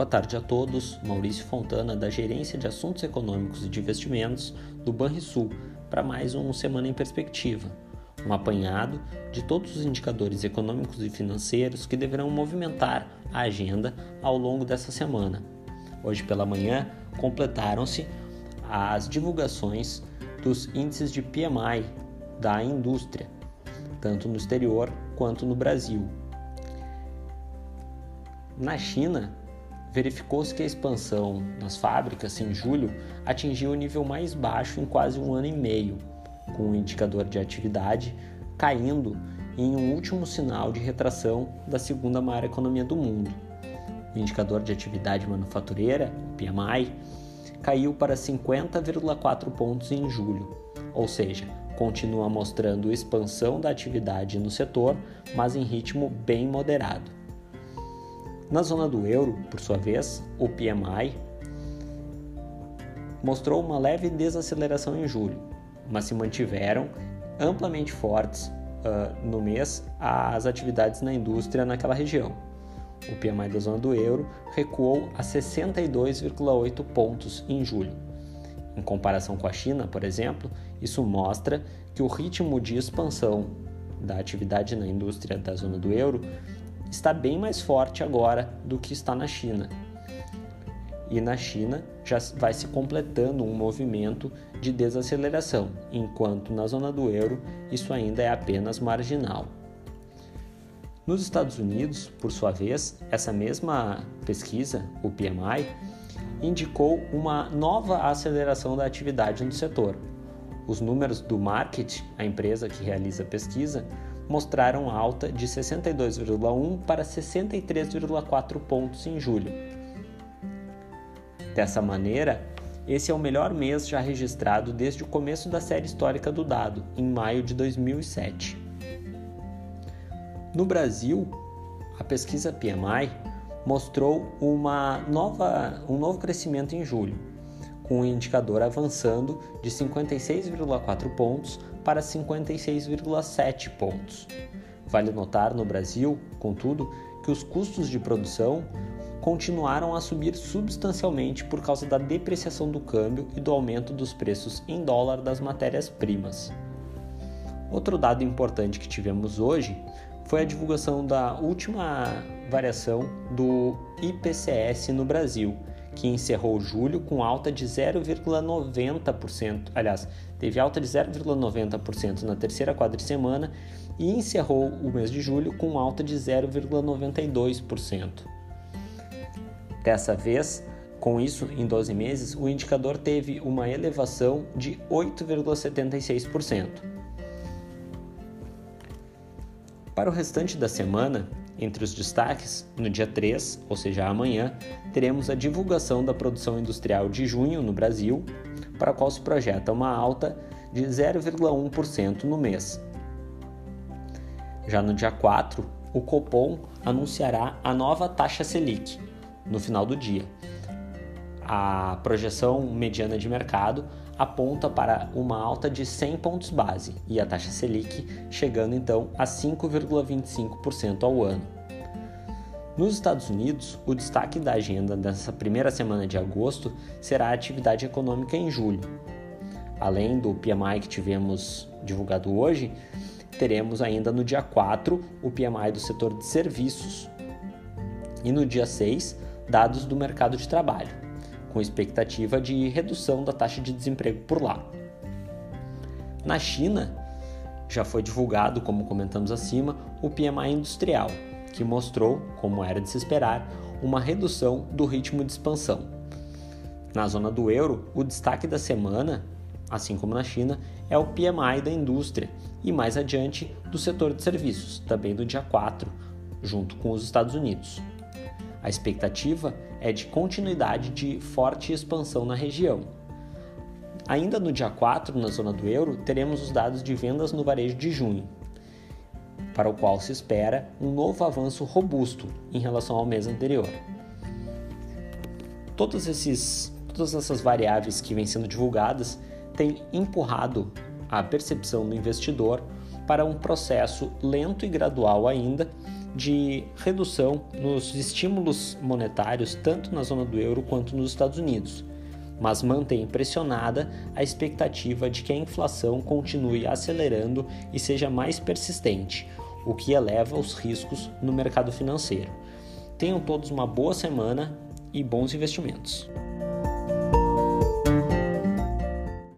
Boa tarde a todos. Maurício Fontana, da Gerência de Assuntos Econômicos e de Investimentos do Banrisul, para mais um Semana em Perspectiva. Um apanhado de todos os indicadores econômicos e financeiros que deverão movimentar a agenda ao longo dessa semana. Hoje pela manhã completaram-se as divulgações dos índices de PMI da indústria, tanto no exterior quanto no Brasil. Na China, verificou-se que a expansão nas fábricas em julho atingiu o nível mais baixo em quase um ano e meio, com o indicador de atividade caindo em um último sinal de retração da segunda maior economia do mundo. O indicador de atividade manufatureira, PMI, caiu para 50,4 pontos em julho, ou seja, continua mostrando expansão da atividade no setor, mas em ritmo bem moderado. Na zona do euro, por sua vez, o PMI mostrou uma leve desaceleração em julho, mas se mantiveram amplamente fortes uh, no mês as atividades na indústria naquela região. O PMI da zona do euro recuou a 62,8 pontos em julho. Em comparação com a China, por exemplo, isso mostra que o ritmo de expansão da atividade na indústria da zona do euro está bem mais forte agora do que está na China. E na China já vai se completando um movimento de desaceleração, enquanto na zona do euro isso ainda é apenas marginal. Nos Estados Unidos, por sua vez, essa mesma pesquisa, o PMI, indicou uma nova aceleração da atividade no setor. Os números do Market, a empresa que realiza a pesquisa, mostraram alta de 62,1 para 63,4 pontos em julho. Dessa maneira, esse é o melhor mês já registrado desde o começo da série histórica do dado, em maio de 2007. No Brasil, a pesquisa PMI mostrou uma nova, um novo crescimento em julho, com o indicador avançando de 56,4 pontos para 56,7 pontos. Vale notar no Brasil, contudo, que os custos de produção continuaram a subir substancialmente por causa da depreciação do câmbio e do aumento dos preços em dólar das matérias-primas. Outro dado importante que tivemos hoje foi a divulgação da última variação do IPCS no Brasil, que encerrou julho com alta de 0,90%, aliás, teve alta de 0,90% na terceira quadricemana e encerrou o mês de julho com alta de 0,92%. Dessa vez, com isso, em 12 meses, o indicador teve uma elevação de 8,76%. Para o restante da semana, entre os destaques, no dia 3, ou seja, amanhã, teremos a divulgação da produção industrial de junho no Brasil, para a qual se projeta uma alta de 0,1% no mês. Já no dia 4, o Copom anunciará a nova taxa Selic no final do dia. A projeção mediana de mercado aponta para uma alta de 100 pontos base e a taxa Selic chegando então a 5,25% ao ano. Nos Estados Unidos, o destaque da agenda dessa primeira semana de agosto será a atividade econômica em julho. Além do PMI que tivemos divulgado hoje, teremos ainda no dia 4 o PMI do setor de serviços e no dia 6 dados do mercado de trabalho com expectativa de redução da taxa de desemprego por lá. Na China, já foi divulgado, como comentamos acima, o PMI industrial, que mostrou, como era de se esperar, uma redução do ritmo de expansão. Na zona do euro, o destaque da semana, assim como na China, é o PMI da indústria e mais adiante do setor de serviços, também do dia 4, junto com os Estados Unidos. A expectativa é de continuidade de forte expansão na região. Ainda no dia 4, na zona do euro, teremos os dados de vendas no varejo de junho, para o qual se espera um novo avanço robusto em relação ao mês anterior. Todos esses, todas essas variáveis que vêm sendo divulgadas têm empurrado a percepção do investidor para um processo lento e gradual ainda de redução nos estímulos monetários tanto na zona do euro quanto nos Estados Unidos, mas mantém pressionada a expectativa de que a inflação continue acelerando e seja mais persistente, o que eleva os riscos no mercado financeiro. Tenham todos uma boa semana e bons investimentos.